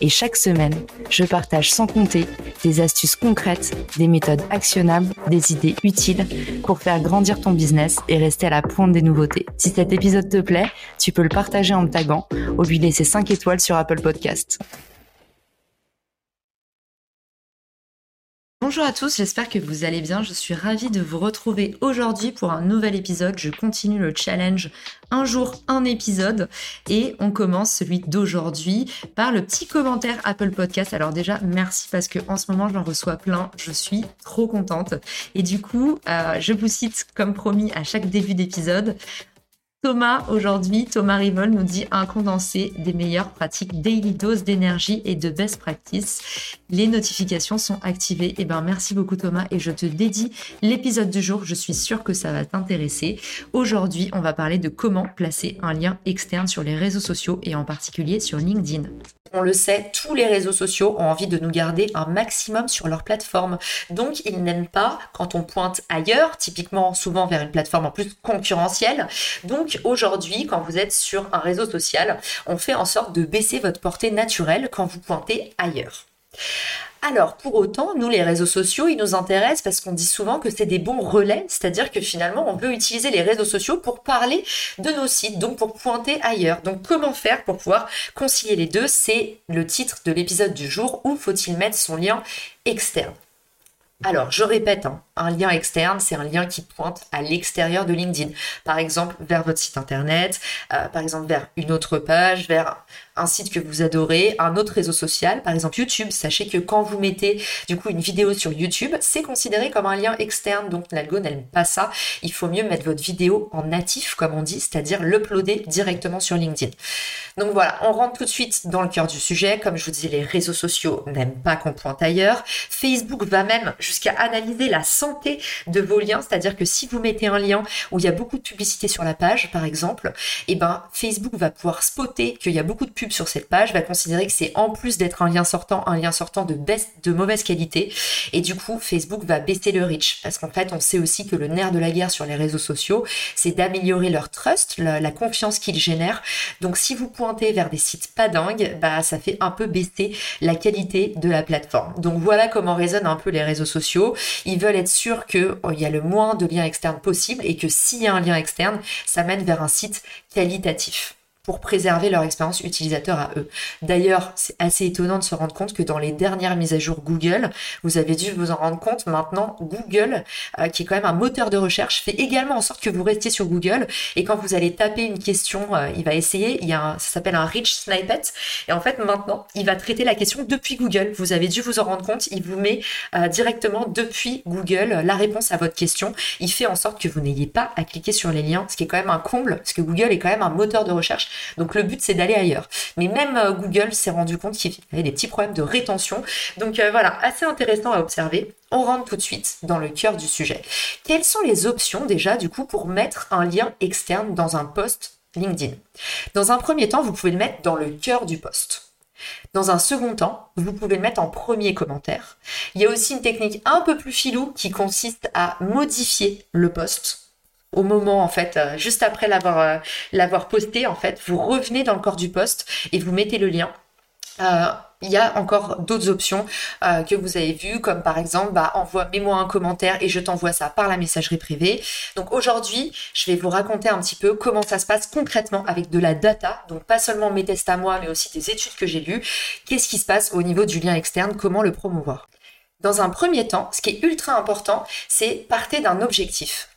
et chaque semaine, je partage sans compter des astuces concrètes, des méthodes actionnables, des idées utiles pour faire grandir ton business et rester à la pointe des nouveautés. Si cet épisode te plaît, tu peux le partager en me taguant ou lui laisser 5 étoiles sur Apple Podcast. Bonjour à tous, j'espère que vous allez bien. Je suis ravie de vous retrouver aujourd'hui pour un nouvel épisode. Je continue le challenge un jour, un épisode. Et on commence celui d'aujourd'hui par le petit commentaire Apple Podcast. Alors déjà, merci parce que en ce moment, j'en reçois plein. Je suis trop contente. Et du coup, euh, je vous cite comme promis à chaque début d'épisode. Thomas, aujourd'hui, Thomas Rivol nous dit un condensé des meilleures pratiques daily dose d'énergie et de best practice. Les notifications sont activées. Eh ben, merci beaucoup Thomas et je te dédie l'épisode du jour. Je suis sûre que ça va t'intéresser. Aujourd'hui, on va parler de comment placer un lien externe sur les réseaux sociaux et en particulier sur LinkedIn. On le sait, tous les réseaux sociaux ont envie de nous garder un maximum sur leur plateforme. Donc, ils n'aiment pas quand on pointe ailleurs, typiquement souvent vers une plateforme en plus concurrentielle. Donc, aujourd'hui, quand vous êtes sur un réseau social, on fait en sorte de baisser votre portée naturelle quand vous pointez ailleurs. Alors, pour autant, nous, les réseaux sociaux, ils nous intéressent parce qu'on dit souvent que c'est des bons relais, c'est-à-dire que finalement, on peut utiliser les réseaux sociaux pour parler de nos sites, donc pour pointer ailleurs. Donc, comment faire pour pouvoir concilier les deux? C'est le titre de l'épisode du jour. Où faut-il mettre son lien externe? Alors, je répète, hein, un lien externe, c'est un lien qui pointe à l'extérieur de LinkedIn. Par exemple, vers votre site internet, euh, par exemple, vers une autre page, vers un site que vous adorez, un autre réseau social, par exemple YouTube. Sachez que quand vous mettez du coup une vidéo sur YouTube, c'est considéré comme un lien externe, donc l'algo n'aime pas ça. Il faut mieux mettre votre vidéo en natif, comme on dit, c'est-à-dire l'uploader directement sur LinkedIn. Donc voilà, on rentre tout de suite dans le cœur du sujet. Comme je vous disais, les réseaux sociaux n'aiment pas qu'on pointe ailleurs. Facebook va même jusqu'à analyser la santé de vos liens, c'est-à-dire que si vous mettez un lien où il y a beaucoup de publicité sur la page, par exemple, et eh ben Facebook va pouvoir spotter qu'il y a beaucoup de sur cette page, va considérer que c'est en plus d'être un lien sortant, un lien sortant de, baisse, de mauvaise qualité. Et du coup, Facebook va baisser le reach. Parce qu'en fait, on sait aussi que le nerf de la guerre sur les réseaux sociaux, c'est d'améliorer leur trust, la, confiance qu'ils génèrent. Donc si vous pointez vers des sites pas dingues, bah ça fait un peu baisser la qualité de la plateforme. Donc voilà comment résonnent un peu les réseaux sociaux. Ils veulent être sûrs qu'il oh, y a le moins de liens externes possible et que s'il y a un lien externe, ça mène vers un site qualitatif pour préserver leur expérience utilisateur à eux. D'ailleurs, c'est assez étonnant de se rendre compte que dans les dernières mises à jour Google, vous avez dû vous en rendre compte, maintenant Google, euh, qui est quand même un moteur de recherche, fait également en sorte que vous restiez sur Google et quand vous allez taper une question, euh, il va essayer, il y a ça s'appelle un rich snippet et en fait maintenant, il va traiter la question depuis Google. Vous avez dû vous en rendre compte, il vous met euh, directement depuis Google la réponse à votre question. Il fait en sorte que vous n'ayez pas à cliquer sur les liens, ce qui est quand même un comble parce que Google est quand même un moteur de recherche donc le but c'est d'aller ailleurs. Mais même euh, Google s'est rendu compte qu'il y avait des petits problèmes de rétention. Donc euh, voilà, assez intéressant à observer. On rentre tout de suite dans le cœur du sujet. Quelles sont les options déjà du coup pour mettre un lien externe dans un post LinkedIn? Dans un premier temps, vous pouvez le mettre dans le cœur du post. Dans un second temps, vous pouvez le mettre en premier commentaire. Il y a aussi une technique un peu plus filou qui consiste à modifier le post au moment en fait, euh, juste après l'avoir euh, l'avoir posté en fait, vous revenez dans le corps du poste et vous mettez le lien. Euh, il y a encore d'autres options que vous avez vues, comme par exemple, bah, envoie, mets-moi un commentaire et je t'envoie ça par la messagerie privée. Donc aujourd'hui, je vais vous raconter un petit peu comment ça se passe concrètement avec de la data, donc pas seulement mes tests à moi, mais aussi des études que j'ai lues. Qu'est-ce qui se passe au niveau du lien externe, comment le promouvoir? Dans un premier temps, ce qui est ultra important, c'est partir d'un objectif.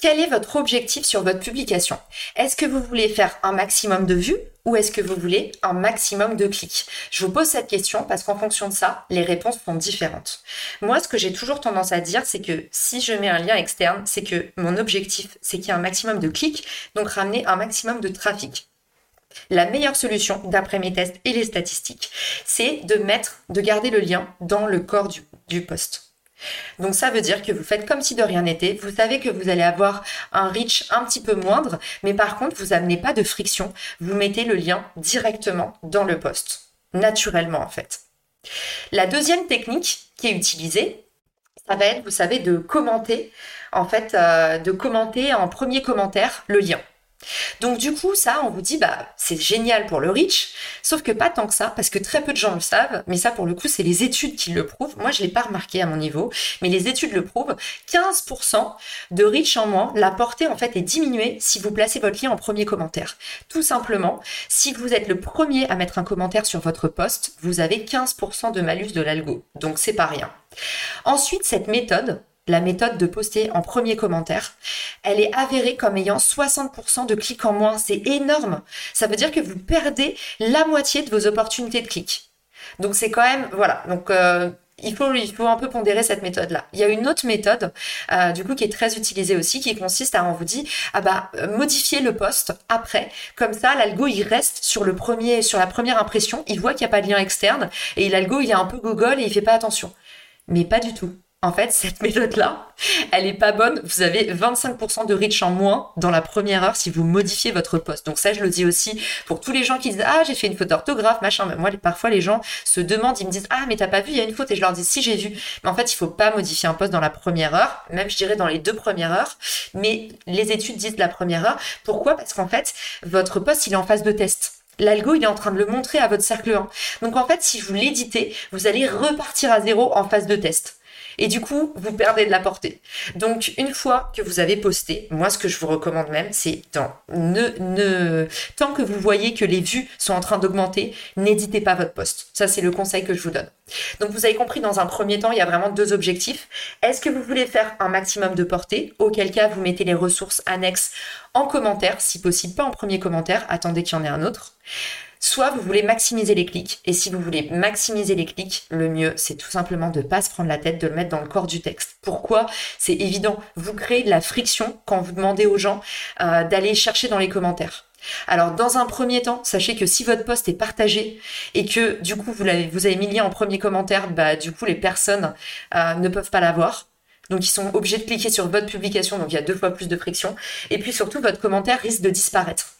Quel est votre objectif sur votre publication? Est-ce que vous voulez faire un maximum de vues ou est-ce que vous voulez un maximum de clics? Je vous pose cette question parce qu'en fonction de ça, les réponses sont différentes. Moi, ce que j'ai toujours tendance à dire, c'est que si je mets un lien externe, c'est que mon objectif, c'est qu'il y ait un maximum de clics, donc ramener un maximum de trafic. La meilleure solution, d'après mes tests et les statistiques, c'est de mettre, de garder le lien dans le corps du, du poste. Donc ça veut dire que vous faites comme si de rien n'était, vous savez que vous allez avoir un reach un petit peu moindre, mais par contre vous n'amenez pas de friction, vous mettez le lien directement dans le post, naturellement en fait. La deuxième technique qui est utilisée, ça va être, vous savez, de commenter, en fait, euh, de commenter en premier commentaire le lien. Donc du coup, ça, on vous dit, bah, c'est génial pour le reach, sauf que pas tant que ça, parce que très peu de gens le savent, mais ça, pour le coup, c'est les études qui le prouvent. Moi, je l'ai pas remarqué à mon niveau, mais les études le prouvent. 15% de reach en moins, la portée, en fait, est diminuée si vous placez votre lien en premier commentaire. Tout simplement, si vous êtes le premier à mettre un commentaire sur votre post, vous avez 15% de malus de l'algo. Donc, c'est pas rien. Ensuite, cette méthode, la méthode de poster en premier commentaire, elle est avérée comme ayant 60% de clics en moins. C'est énorme. Ça veut dire que vous perdez la moitié de vos opportunités de clics. Donc c'est quand même, voilà. Donc euh, il faut, il faut un peu pondérer cette méthode-là. Il y a une autre méthode, euh, du coup, qui est très utilisée aussi, qui consiste à, on vous dit, ah bah, modifier le post après. Comme ça, l'algo, il reste sur le premier, sur la première impression. Il voit qu'il n'y a pas de lien externe. Et l'algo, il est un peu Google et il fait pas attention. Mais pas du tout. En fait, cette méthode-là, elle est pas bonne. Vous avez 25% de reach en moins dans la première heure si vous modifiez votre poste. Donc ça, je le dis aussi pour tous les gens qui disent ah j'ai fait une faute d'orthographe machin. Moi, parfois les gens se demandent, ils me disent ah mais t'as pas vu, il y a une faute et je leur dis si j'ai vu. Mais en fait, il faut pas modifier un poste dans la première heure, même je dirais dans les deux premières heures. Mais les études disent la première heure. Pourquoi? Parce qu'en fait, votre poste il est en phase de test. L'algo, il est en train de le montrer à votre cercle 1. Donc en fait, si vous l'éditez, vous allez repartir à zéro en phase de test. Et du coup, vous perdez de la portée. Donc, une fois que vous avez posté, moi, ce que je vous recommande même, c'est tant que vous voyez que les vues sont en train d'augmenter, n'éditez pas votre post. Ça, c'est le conseil que je vous donne. Donc, vous avez compris, dans un premier temps, il y a vraiment deux objectifs. Est-ce que vous voulez faire un maximum de portée? Auquel cas, vous mettez les ressources annexes en commentaire, si possible pas en premier commentaire, attendez qu'il y en ait un autre. Soit vous voulez maximiser les clics, et si vous voulez maximiser les clics, le mieux, c'est tout simplement de ne pas se prendre la tête, de le mettre dans le corps du texte. Pourquoi? C'est évident, vous créez de la friction quand vous demandez aux gens euh, d'aller chercher dans les commentaires. Alors, dans un premier temps, sachez que si votre post est partagé et que du coup vous, avez, vous mis le lien en premier commentaire, bah du coup les personnes euh, ne peuvent pas l'avoir. Donc ils sont obligés de cliquer sur votre publication, donc il y a deux fois plus de friction. Et puis surtout, votre commentaire risque de disparaître.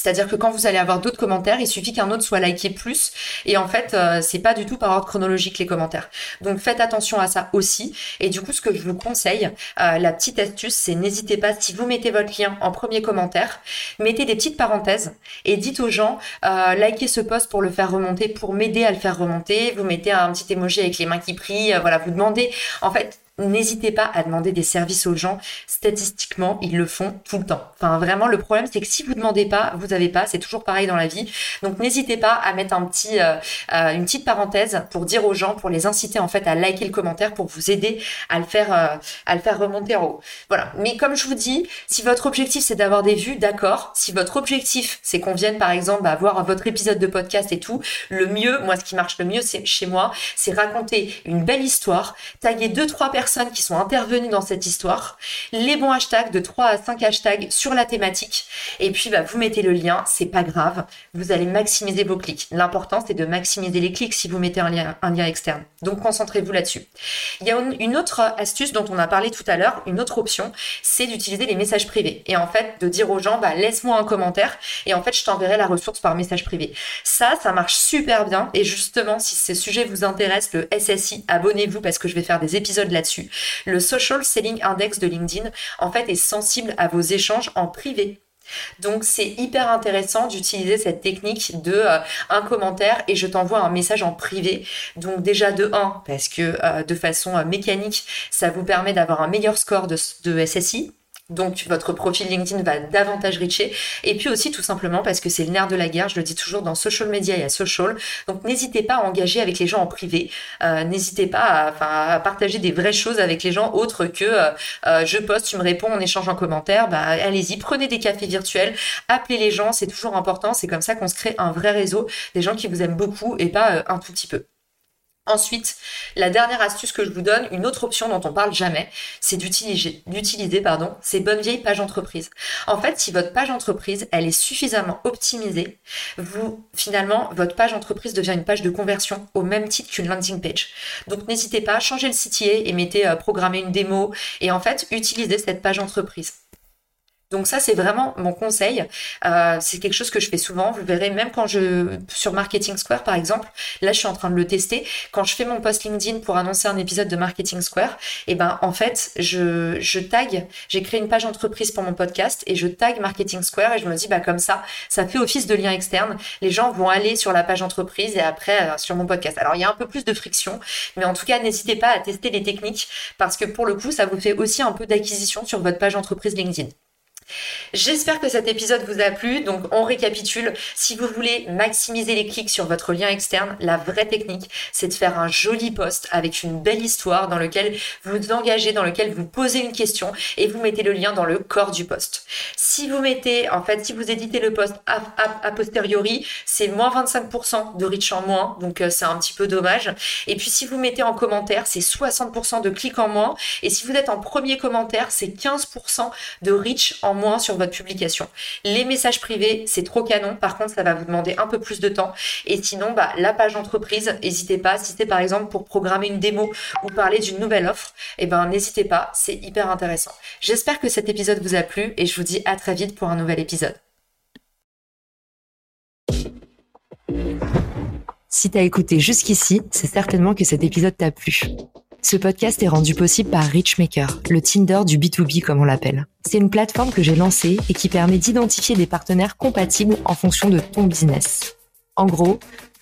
C'est-à-dire que quand vous allez avoir d'autres commentaires, il suffit qu'un autre soit liké plus. Et en fait, euh, c'est pas du tout par ordre chronologique les commentaires. Donc faites attention à ça aussi. Et du coup, ce que je vous conseille, euh, la petite astuce, c'est n'hésitez pas, si vous mettez votre lien en premier commentaire, mettez des petites parenthèses et dites aux gens, euh, likez ce post pour le faire remonter, pour m'aider à le faire remonter. Vous mettez un petit emoji avec les mains qui prient. voilà, vous demandez. En fait, n'hésitez pas à demander des services aux gens. Statistiquement, ils le font tout le temps. Enfin, vraiment, le problème, c'est que si vous demandez pas, vous avez pas. C'est toujours pareil dans la vie. Donc, n'hésitez pas à mettre un euh, euh, une petite parenthèse pour dire aux gens, pour les inciter en fait à liker le commentaire, pour vous aider à le faire, euh, à remonter en haut. Voilà. Mais comme je vous dis, si votre objectif c'est d'avoir des vues, d'accord. Si votre objectif c'est qu'on vienne par exemple à voir votre épisode de podcast et tout, le mieux, moi, ce qui marche le mieux, c'est chez moi, c'est raconter une belle histoire, taguer deux trois personnes qui sont intervenues dans cette histoire, les bons hashtags de 3 à 5 hashtags sur la thématique, et puis bah, vous mettez le lien, c'est pas grave, vous allez maximiser vos clics. L'important c'est de maximiser les clics si vous mettez un lien, externe. Donc concentrez-vous là-dessus. Il y a une autre astuce dont on a parlé tout à l'heure, une autre option, c'est d'utiliser les messages privés. Et en fait, de dire aux gens, bah, laisse-moi un commentaire, et en fait, je t'enverrai la ressource par message privé. Ça, ça marche super bien, et justement, si ce sujet vous intéresse, le SSI, abonnez-vous parce que je vais faire des épisodes là-dessus le Social Selling Index de LinkedIn, en fait, est sensible à vos échanges en privé. Donc c'est hyper intéressant d'utiliser cette technique de euh, un commentaire et je t'envoie un message en privé. Donc déjà de 1 parce que euh, de façon euh, mécanique ça vous permet d'avoir un meilleur score de SSI donc votre profil LinkedIn va davantage reacher. Et puis aussi tout simplement parce que c'est le nerf de la guerre, je le dis toujours dans social media et à social. Donc n'hésitez pas à engager avec les gens en privé. Euh, n'hésitez pas à, partager des vraies choses avec les gens autres que euh, euh, je poste, tu me réponds, on échange en commentaire. Bah, allez-y, prenez des cafés virtuels, appelez les gens, c'est toujours important. C'est comme ça qu'on se crée un vrai réseau, des gens qui vous aiment beaucoup et pas un tout petit peu. Ensuite, la dernière astuce que je vous donne, une autre option dont on parle jamais, c'est d'utiliser, ces bonnes vieilles pages entreprise. En fait, si votre page entreprise, elle est suffisamment optimisée, vous, finalement, votre page entreprise devient une page de conversion au même titre qu'une landing page. Donc, n'hésitez pas à changer le sitier et mettez euh, programmer une démo et en fait, utilisez cette page entreprise. Donc ça, c'est vraiment mon conseil. Euh, c'est quelque chose que je fais souvent. Vous verrez, même quand je sur Marketing Square, par exemple, là, je suis en train de le tester. Quand je fais mon post LinkedIn pour annoncer un épisode de Marketing Square, et eh ben en fait, je je tag. J'ai créé une page entreprise pour mon podcast et je tag Marketing Square et je me dis bah comme ça, ça fait office de lien externe. Les gens vont aller sur la page entreprise et après euh, sur mon podcast. Alors il y a un peu plus de friction, mais en tout cas, n'hésitez pas à tester les techniques parce que pour le coup, ça vous fait aussi un peu d'acquisition sur votre page entreprise LinkedIn. J'espère que cet épisode vous a plu. Donc, on récapitule. Si vous voulez maximiser les clics sur votre lien externe, la vraie technique, c'est de faire un joli post avec une belle histoire dans lequel vous vous engagez, dans lequel vous posez une question et vous mettez le lien dans le corps du post. Si vous mettez, en fait, si vous éditez le post a, posteriori, c'est moins 25% de reach en moins. Donc, euh, c'est un petit peu dommage. Et puis, si vous mettez en commentaire, c'est 60% de clics en moins. Et si vous êtes en premier commentaire, c'est 15% de reach en moins moins sur votre publication. Les messages privés, c'est trop canon. Par contre, ça va vous demander un peu plus de temps. Et sinon, bah, la page entreprise, n'hésitez pas. Si c'est par exemple pour programmer une démo ou parler d'une nouvelle offre, eh ben, n'hésitez pas. C'est hyper intéressant. J'espère que cet épisode vous a plu et je vous dis à très vite pour un nouvel épisode. Si t'as écouté jusqu'ici, c'est certainement que cet épisode t'a plu. Ce podcast est rendu possible par Richmaker, le Tinder du B2B comme on l'appelle. C'est une plateforme que j'ai lancée et qui permet d'identifier des partenaires compatibles en fonction de ton business. En gros,